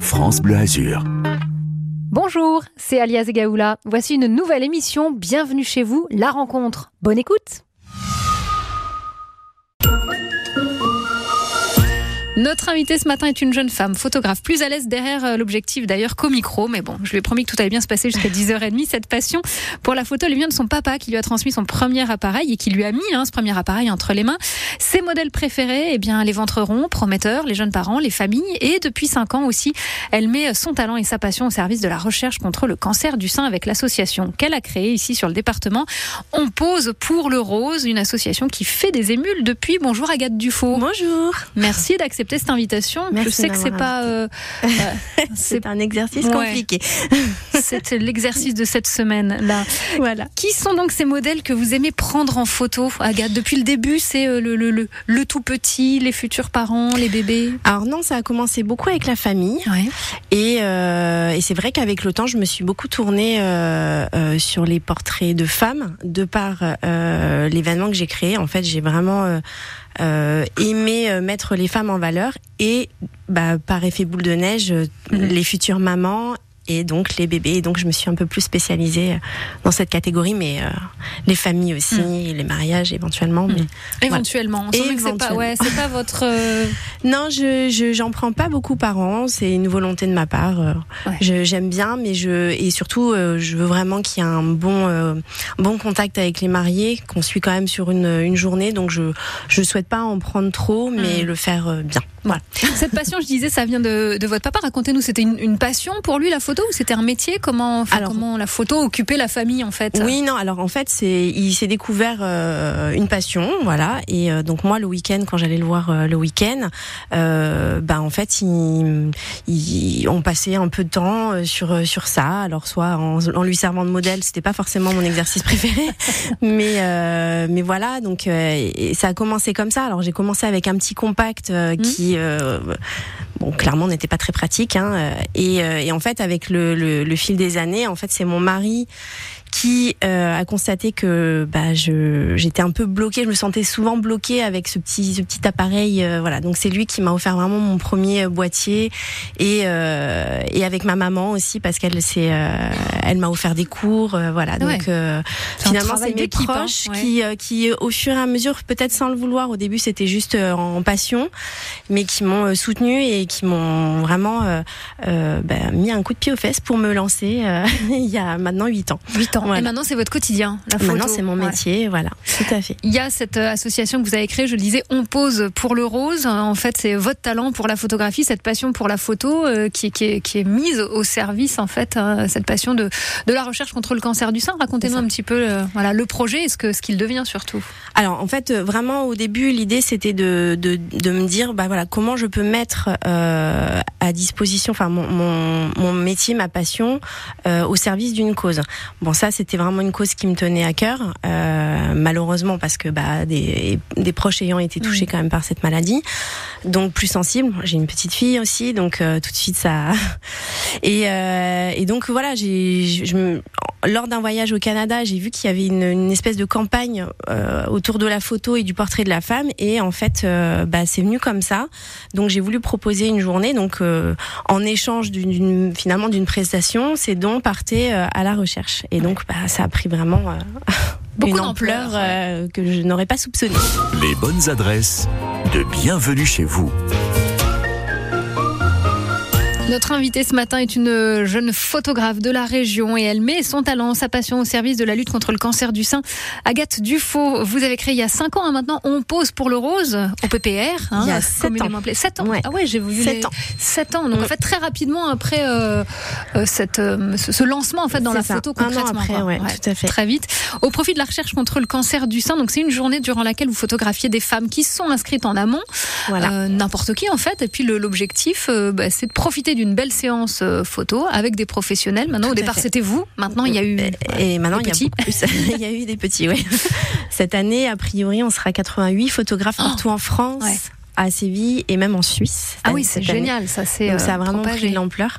France Bleu Azur. Bonjour, c'est Alias Gaoula. Voici une nouvelle émission. Bienvenue chez vous, La Rencontre. Bonne écoute. Notre invitée ce matin est une jeune femme, photographe, plus à l'aise derrière euh, l'objectif d'ailleurs qu'au micro. Mais bon, je lui ai promis que tout allait bien se passer jusqu'à 10h30. Cette passion pour la photo, elle vient de son papa qui lui a transmis son premier appareil et qui lui a mis hein, ce premier appareil entre les mains. Ses modèles préférés, eh bien, les ventres ronds, prometteurs, les jeunes parents, les familles. Et depuis 5 ans aussi, elle met son talent et sa passion au service de la recherche contre le cancer du sein avec l'association qu'elle a créée ici sur le département. On pose pour le rose, une association qui fait des émules depuis. Bonjour Agathe Dufaux. Bonjour. Merci d'accepter cette invitation. Merci je sais que c'est pas. Euh, euh, c'est un exercice Ouais. compliqué. c'est l'exercice de cette semaine là. Voilà. Qui sont donc ces modèles que vous aimez prendre en photo, Agathe? Depuis le début, c'est euh, le, le, le, le tout petit, les futurs parents, les bébés? Alors non, ça a commencé beaucoup avec la famille. Ouais. Et, euh, et c'est vrai qu'avec le temps, je me suis beaucoup tournée euh, euh, sur les portraits de femmes, de par l'événement que j'ai créé. En fait, j'ai vraiment euh, aimé euh, mettre les femmes en valeur et bah, par effet boule de neige, euh, Mhm. les futures mamans et donc les bébés. Et donc je me suis un peu plus spécialisée euh, dans cette catégorie, mais euh, les familles aussi, les mariages éventuellement. Mais... Éventuellement. On sent bien que c'est pas, ouais, c'est pas votre. euh, Non, je je- j'en prends pas beaucoup par an. C'est une volonté de ma part. Ouais. J'aime bien, mais je et surtout euh, je veux vraiment qu'il y ait un bon euh, bon contact avec les mariés, qu'on suit quand même sur une une journée. Donc je je souhaite pas en prendre trop, mais Mm. le faire bien. Voilà. Cette passion, je disais, ça vient de, de votre papa. Racontez-nous, c'était une, une passion pour lui la photo ou c'était un métier? Comment, enfin, Alors- comment la photo occupait la famille en fait? Oui, non. Alors en fait, c'est il s'est découvert euh, une passion, voilà. Et euh, donc moi, le week-end, quand j'allais le voir euh, le week-end, bah en fait, il, il- on passait un peu de temps sur sur ça. Alors soit en, en lui servant de modèle, c'était pas forcément mon exercice préféré, mais mais voilà. Donc et ça a commencé comme ça. Alors j'ai commencé avec un petit compact euh, qui euh, bon clairement n'était pas très pratique hein, euh, et, euh, et en fait avec le fil des années en fait c'est mon mari qui euh, a constaté que bah, je j'étais un peu bloquée, je me sentais souvent bloquée avec ce petit ce petit appareil euh, voilà. Donc c'est lui qui m'a offert vraiment mon premier euh, boîtier et euh, et avec ma maman aussi parce qu'elle c'est euh, elle m'a offert des cours euh, voilà. Ouais. Donc euh, finalement c'est mes hein, proches ouais. qui euh, qui au fur et à mesure peut-être sans le vouloir au début c'était juste en passion mais qui m'ont soutenu et qui m'ont vraiment bah, mis un coup de pied aux fesses pour me lancer euh, il y a maintenant 8 ans. 8 ans. Voilà. Et maintenant, c'est votre quotidien, la photo. Maintenant, c'est mon Ouais. métier, voilà, tout à fait. Il y a cette euh, association que vous avez créée, je le disais, On pose pour le rose. En fait, c'est votre talent pour la photographie, cette passion pour la photo euh, qui, qui, est, qui est mise au service, en fait, hein, cette passion de, de la recherche contre le cancer du sein. Racontez-nous un petit peu euh, voilà, le projet et ce que- ce qu'il devient surtout. Alors, en fait, vraiment, au début, l'idée, c'était de, de, de me dire, bah voilà, comment je peux mettre euh, à disposition, enfin, mon, mon, mon métier, ma passion, euh, au service d'une cause. Bon, ça, c'était vraiment une cause qui me tenait à cœur, euh, malheureusement, parce que bah, des, des proches ayant été touchés quand même par cette maladie, donc plus sensible. J'ai une petite fille aussi, donc euh, tout de suite, ça. Et, euh, et donc voilà, j'ai, je, je me- lors d'un voyage au Canada, j'ai vu qu'il y avait une, une espèce de campagne euh, autour de la photo et du portrait de la femme, et en fait, euh, bah, c'est venu comme ça. Donc j'ai voulu proposer une journée, donc euh, en échange d'une, finalement d'une prestation, ces dons partaient euh, à la recherche. Et donc bah, ça a pris vraiment euh, Beaucoup une d'ampleur, ampleur euh, que je n'aurais pas soupçonnée. Les bonnes adresses de Bienvenue chez vous. Notre invitée ce matin est une jeune photographe de la région et elle met son talent, sa passion au service de la lutte contre le cancer du sein. Agathe Dufaux, vous avez créé il y a 5 ans hein, maintenant On pose pour le rose au PPR. hein, Il y a sept communément ans. appelé. 7 ans. Ouais. Ah ouais, j'ai vu Sept les- ans. 7 ans. Donc en fait très rapidement après euh, euh, cette, euh, ce, ce lancement en fait dans la ça. photo Un an concrètement. après, ouais, tout à fait. Très vite. Au profit de la recherche contre le cancer du sein. Donc c'est une journée durant laquelle vous photographiez des femmes qui sont inscrites en amont Voilà. euh, n'importe qui en fait. Et puis l'objectif, euh, bah, c'est de profiter d'une belle séance euh, photo avec des professionnels. Maintenant, au Tout départ, c'était vous. Maintenant, il y a eu. Et maintenant, des il y a petits. beaucoup plus. il y a eu des petits. Cette année, a priori, on sera 88 photographes Oh. partout en France. Ouais. à Séville et même en Suisse. Ah oui, c'est année. génial, ça c'est ça a euh, vraiment propagé. pris de l'ampleur.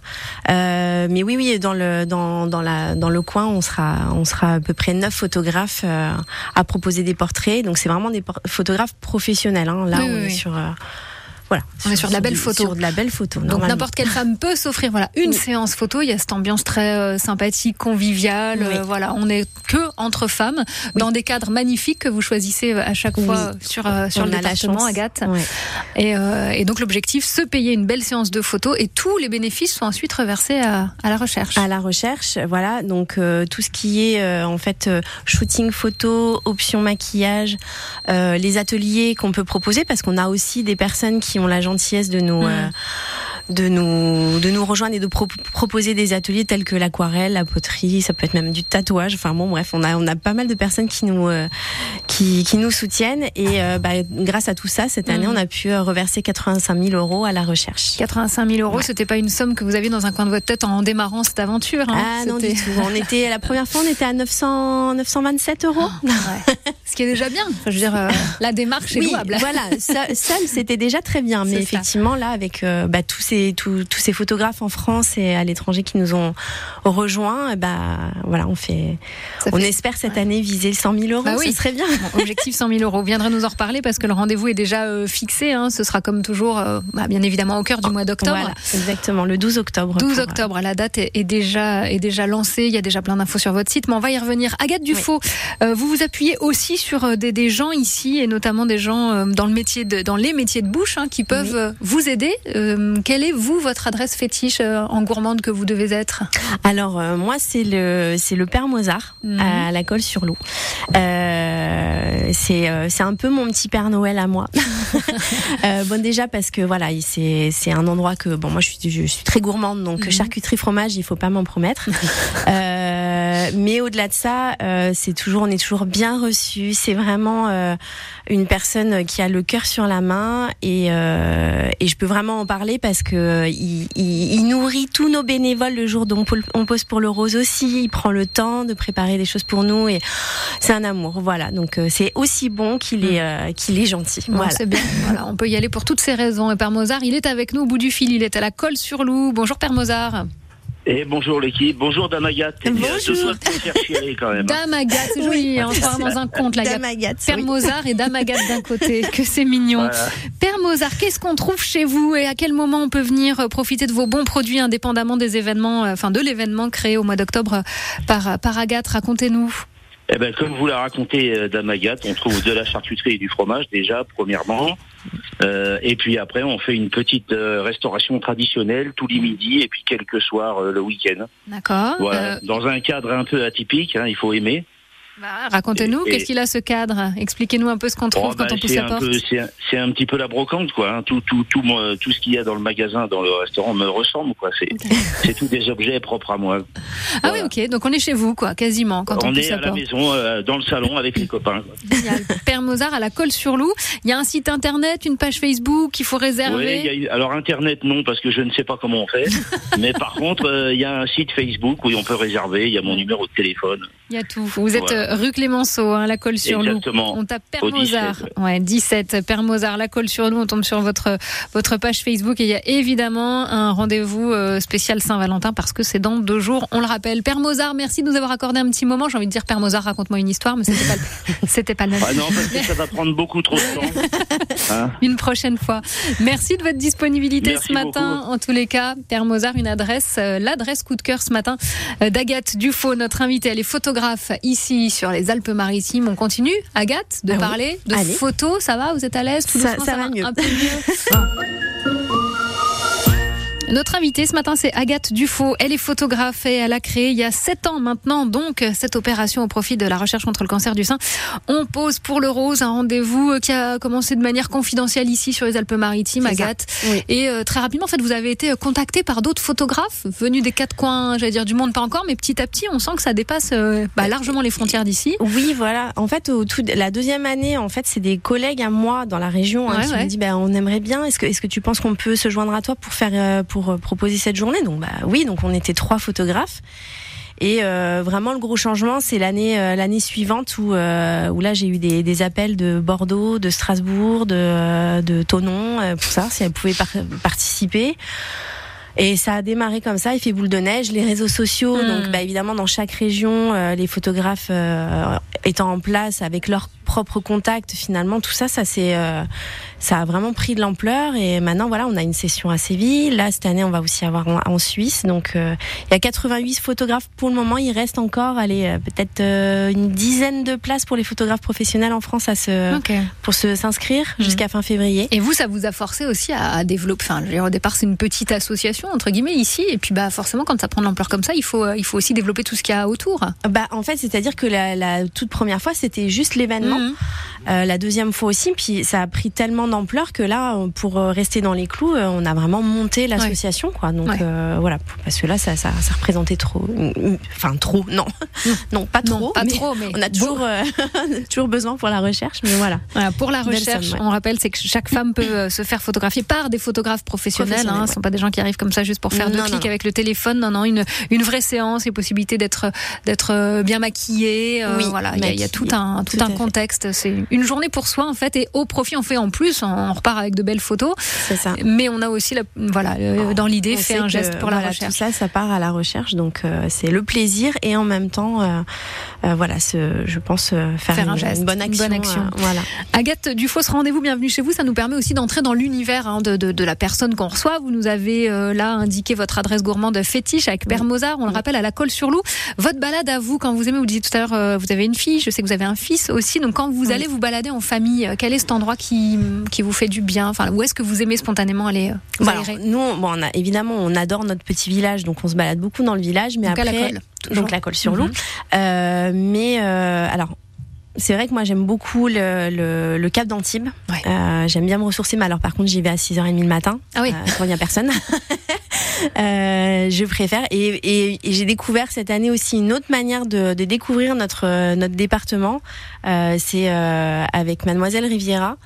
Euh, mais oui, oui, dans le dans dans la dans le coin, on sera on sera à peu près neuf photographes euh, à proposer des portraits. Donc c'est vraiment des photographes professionnels. Hein. Là, Oui, on oui, est oui. sur euh, voilà. On est sur de la belle photo. Sur de la belle photo. Donc n'importe quelle femme peut s'offrir voilà une séance photo. Il y a cette ambiance très euh, sympathique, conviviale. Euh, voilà, on est que entre femmes dans des cadres magnifiques que vous choisissez à chaque fois sur sur le département, Agathe. Et, et, donc l'objectif, se payer une belle séance de photos et tous les bénéfices sont ensuite reversés à, à la recherche. À la recherche, voilà. Donc tout ce qui est en fait shooting photo, option maquillage, les ateliers qu'on peut proposer parce qu'on a aussi des personnes qui ont la gentillesse de nous, mm. euh, de nous, de nous rejoindre et de proposer des ateliers tels que l'aquarelle, la poterie, ça peut être même du tatouage. Enfin bon, bref, on a, on a pas mal de personnes qui nous, euh, qui, qui, nous soutiennent et euh, bah, grâce à tout ça, cette année, mm. on a pu reverser 85 000 euros à la recherche. 85 000 euros, c'était pas une somme que vous aviez dans un coin de votre tête en démarrant cette aventure. Hein. ah non du tout. On était la première fois, on était à 900, 927 euros. Oh, Ce qui est déjà bien. je veux dire, la démarche est oui, louable. Voilà, seul, c'était déjà très bien, mais effectivement là, avec bah, tous ces tous, ces photographes en France et à l'étranger qui nous ont rejoints, bah voilà, on fait, on espère cette année viser le 100 000 euros. Bah oui. Ce serait bien. objectif 100 000 euros. Vous viendrez nous en reparler parce que le rendez-vous est déjà euh, fixé. Hein. Ce sera comme toujours, euh, bah, bien évidemment, au cœur du mois d'octobre. Voilà, exactement, le 12 octobre. 12 octobre, la date est, déjà est déjà lancée. Il y a déjà plein d'infos sur votre site, mais on va y revenir. Agathe Dufaux, euh, vous vous appuyez aussi sur des, des, gens ici et notamment des gens dans le métier de, dans les métiers de bouche hein, qui peuvent vous aider. quelle est vous, votre adresse fétiche euh, en gourmande que vous devez être Alors, euh, moi, c'est le, c'est le Père Mozart mhm. à la Colle sur Loup. Euh, c'est, c'est un peu mon petit Père Noël à moi. bon, déjà parce que voilà, c'est, c'est un endroit que, bon, moi, je suis, je suis très gourmande, donc mhm. charcuterie, fromage, il faut pas m'en promettre. mais au-delà de ça, c'est toujours, on est toujours bien reçu. C'est vraiment une personne qui a le cœur sur la main et, et je peux vraiment en parler parce que il, nourrit tous nos bénévoles le jour dont on pose pour le rose aussi. Il prend le temps de préparer des choses pour nous et c'est un amour. Voilà. Donc euh, c'est aussi bon qu'il est, mm. euh, qu'il est gentil. voilà. C'est bien. Voilà, on peut y aller pour toutes ces raisons. Et Père Mozart, il est avec nous au bout du fil. Il est à la colle sur loup. Bonjour Père Mozart. Et bonjour l'équipe, bonjour Damagat. Bonjour. quand même. Damagat, c'est joli, on se dans un conte là. Damagat, Père Mozart et Damagat d'un côté, que c'est mignon. Père Mozart, qu'est-ce qu'on trouve chez vous et à quel moment on peut venir euh, profiter de vos bons produits indépendamment des événements, euh, enfin de l'événement créé au mois d'octobre euh, par, par Agathe? Racontez-nous. Eh ben, comme vous l'a raconté Damagat, on trouve de la charcuterie et du fromage déjà, premièrement. Euh, et puis après, on fait une petite euh, restauration traditionnelle tous les midis et puis quelques soirs euh, le week-end. D'accord. Voilà, dans un cadre un peu atypique, hein, il faut aimer. Bah, racontez-nous, qu'est-ce qu'il a ce cadre? Expliquez-nous un peu ce qu'on trouve oh, quand bah, on pousse la porte. C'est un, petit peu la brocante, quoi. Hein. Tout, tout, tout, tout ce qu'il y a dans le magasin, dans le restaurant me ressemble, quoi. C'est tous des objets propres à moi. Ah oui, ok. Donc on est chez vous, quoi, quasiment. Quand on, on est à la, maison, euh, dans le salon, avec les copains. Père Mozart à la colle sur loup. Il y a un site internet, une page Facebook qu'il faut réserver. alors internet non, parce que je ne sais pas comment on fait. mais par contre, euh, il y a un site Facebook où on peut réserver. Il y a mon numéro de téléphone. Il y a tout. Vous êtes rue Clémenceau, hein, la colle sur loup. On tape Père Mozart. 17. Ouais, 17. Père Mozart, la colle sur loup. On tombe sur votre, votre page Facebook et il y a évidemment un rendez-vous euh, spécial Saint-Valentin parce que c'est dans deux jours. On le rappelle. Père Mozart, merci de nous avoir accordé un petit moment. J'ai envie de dire Père Mozart, raconte-moi une histoire, mais c'était pas, c'était pas le même. Ah non, parce que ça va prendre beaucoup trop de temps. Hein une prochaine fois. Merci de votre disponibilité ce matin. En tous les cas, Père Mozart, une adresse, euh, l'adresse coup de cœur ce matin euh, d'Agathe Dufaux, notre invitée. Elle est photographe ici sur les Alpes-Maritimes. On continue, Agathe, de ah parler de photos. Ça va Vous êtes à l'aise ça, ça, va mieux. Un peu mieux. Notre invitée ce matin, c'est Agathe Dufaux. Elle est photographe et elle a créé il y a sept ans maintenant donc cette opération au profit de la recherche contre le cancer du sein. On pose pour le rose un rendez-vous qui a commencé de manière confidentielle ici sur les Alpes-Maritimes, Agathe. Et euh, très rapidement, en fait, vous avez été contactée par d'autres photographes venus des quatre coins, j'allais dire du monde, pas encore, mais petit à petit, on sent que ça dépasse euh, bah, largement les frontières d'ici. Oui, voilà. En fait, au tout, la deuxième année, en fait, c'est des collègues à moi dans la région hein, qui m'ont dit, bah, on aimerait bien. Est-ce que, est-ce que tu penses qu'on peut se joindre à toi pour faire, euh, pour euh, proposer cette journée. Donc bah oui, donc on était trois photographes. Et euh, vraiment le gros changement, c'est l'année euh, l'année suivante où où là j'ai eu des, des, appels de Bordeaux, de Strasbourg, de de Tonon pour savoir si elles pouvaient participer. Et ça a démarré comme ça, il fait boule de neige, les réseaux sociaux, hmm. donc bah, évidemment dans chaque région, les photographes étant en place avec leurs propres contacts, finalement tout ça, ça s'est ça a vraiment pris de l'ampleur et maintenant voilà, on a une session à Séville. Là cette année, on va aussi avoir en, en Suisse. Donc euh, il y a 88 photographes pour le moment. Il reste encore, allez, euh, peut-être euh, une dizaine de places pour les photographes professionnels en France à se pour se s'inscrire Mhm. jusqu'à fin février. Et vous, ça vous a forcé aussi à, à développer. Enfin, je veux dire, au départ, c'est une petite association entre guillemets ici, et puis bah forcément, quand ça prend de l'ampleur comme ça, il faut euh, il faut aussi développer tout ce qu'il y a autour. Bah en fait, c'est-à-dire que la, la toute première fois, c'était juste l'événement. 嗯。Euh, la deuxième fois aussi, puis ça a pris tellement d'ampleur que là, pour euh, rester dans les clous, euh, on a vraiment monté l'association, quoi. Donc Ouais. euh, voilà, parce que là, ça, ça, ça représentait trop, enfin trop, non, non, pas trop, pas mais trop, mais on a toujours, euh, toujours besoin pour la recherche, mais voilà. Voilà, pour la recherche, somme, ouais. on rappelle, c'est que chaque femme peut se faire photographier par des photographes professionnels. Hein, Ce ouais. sont pas des gens qui arrivent comme ça juste pour faire deux Non, clics avec le téléphone. Non, non, une, une vraie séance, les possibilités d'être d'être bien maquillée. Oui, voilà, il y a- il y, a tout un tout, tout un contexte. C'est une journée pour soi en fait, et au profit, on fait en plus, on, repart avec de belles photos. C'est ça. Mais on a aussi, la, voilà, euh, dans l'idée, fait un geste pour la voilà, recherche. Tout ça, ça part à la recherche, donc euh, c'est le plaisir et en même temps, euh, euh, voilà, ce, je pense faire, Faire un une, geste, une bonne une action. bonne action. voilà. Agathe Dufaux, ce rendez-vous, bienvenue chez vous. Ça nous permet aussi d'entrer dans l'univers hein, de, de, de la personne qu'on reçoit. Vous nous avez là indiqué votre adresse gourmande fétiche avec Père Mozart. On le rappelle à la colle sur loup. Votre balade à vous, quand vous aimez, vous disiez tout à l'heure, vous avez une fille. Je sais que vous avez un fils aussi. Donc quand vous Oui. allez vous balader en famille, euh, quel est cet endroit qui, qui vous fait du bien Enfin, où est-ce que vous aimez spontanément aller euh, vous aérer nous, bon, on a, évidemment, on adore notre petit village, donc on se balade beaucoup dans le village, mais Donc à après, la colle. donc la colle sur Mhm. loup. Euh, mais euh, alors. C'est vrai que moi j'aime beaucoup le, le, le Cap d'Antibes. Ouais. Euh, j'aime bien me ressourcer, mais alors par contre j'y vais à 6h30 le matin Ah oui. euh, quand il n'y a personne. Euh, je préfère. Et, et- et j'ai découvert cette année aussi une autre manière de, de découvrir notre, euh, notre département. Euh, C'est euh, avec Mademoiselle Riviera.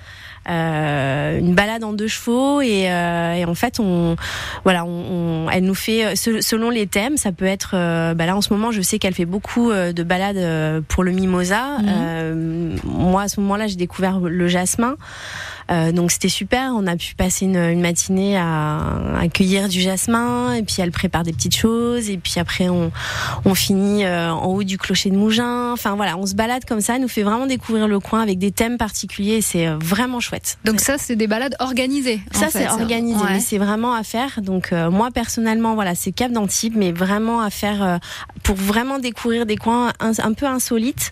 Euh, une balade en deux chevaux et, euh, et en fait on voilà on, on- elle nous fait se- selon les thèmes ça peut être bah là en ce moment je sais qu'elle fait beaucoup de balades pour le mimosa. Euh, moi à ce moment-là j'ai découvert le jasmin euh, donc c'était super, on a pu passer une, une matinée à, à cueillir du jasmin et puis elle prépare des petites choses et puis après on, on finit euh, en haut du clocher de Mougins. Enfin voilà, on se balade comme ça, elle nous fait vraiment découvrir le coin avec des thèmes particuliers et c'est euh, vraiment chouette. Donc ça, c'est des balades organisées. Ça c'est organisé, Ouais. mais c'est vraiment à faire. Donc euh, moi personnellement, voilà, c'est Cap d'Antibes, mais vraiment à faire euh, pour vraiment découvrir des coins un, un peu insolites.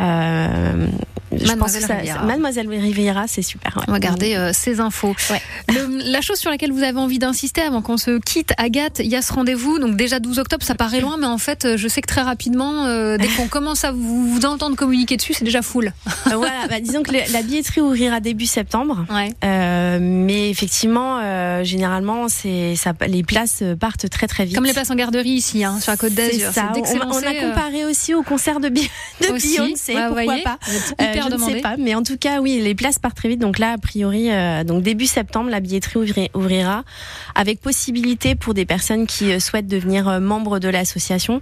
Euh, je pense Mademoiselle que ça- Riviera. ça- Mademoiselle Riviera, c'est super. ouais. On va garder euh, ces infos. Ouais. Le- la chose sur laquelle vous avez envie d'insister avant qu'on se quitte, Agathe, il y a ce rendez-vous. Donc déjà 12 octobre, ça paraît loin, mais en fait, euh, je sais que très rapidement, euh, dès qu'on commence à vous, vous entendre communiquer dessus, c'est déjà full. Euh, voilà, bah, disons que le- la billetterie ouvrira début septembre. Ouais. Euh, mais effectivement, généralement, c'est ça, les places partent très très vite. Comme les places en garderie ici, hein, sur la Côte d'Azur. On, on a comparé aussi au concert de, Bi- de. Beyoncé, pourquoi voyez, pas je ne sais pas, mais en tout cas, oui, les places partent très vite. Donc là, a priori, euh, donc début septembre, la billetterie ouvri- ouvrira, avec possibilité pour des personnes qui euh, souhaitent devenir euh, membres de l'association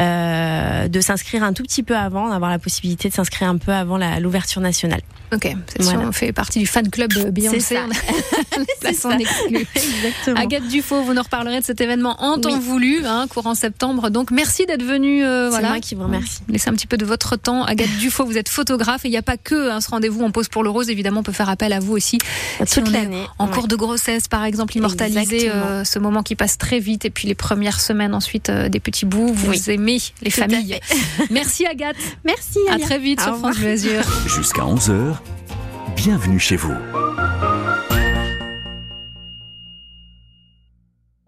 euh, de s'inscrire un tout petit peu avant, d'avoir la possibilité de s'inscrire un peu avant l'ouverture nationale. Ok, c'est sûr, Voilà. on fait partie du fan club Beyoncé. Place en exclu. Exactement. Agathe Dufaux, vous nous reparlerez de cet événement en temps Oui. voulu, hein, courant septembre. Donc merci d'être venue. euh, C'est voilà. moi qui vous remercie. Laissez un petit peu de votre temps. Agathe Dufaux, vous êtes photographe et n'y a pas que hein, ce rendez-vous en pose pour le rose. Évidemment, on peut faire appel à vous aussi. Si Toute l'année. En ouais. cours de grossesse, par exemple, immortaliser euh, ce moment qui passe très vite et puis les premières semaines ensuite euh, des petits bouts. Vous Oui. aimez les Tout à familles. Merci Agathe. Merci. À Alia. très vite Au sur. France Bleu Azur. Jusqu'à 11h, bienvenue chez vous.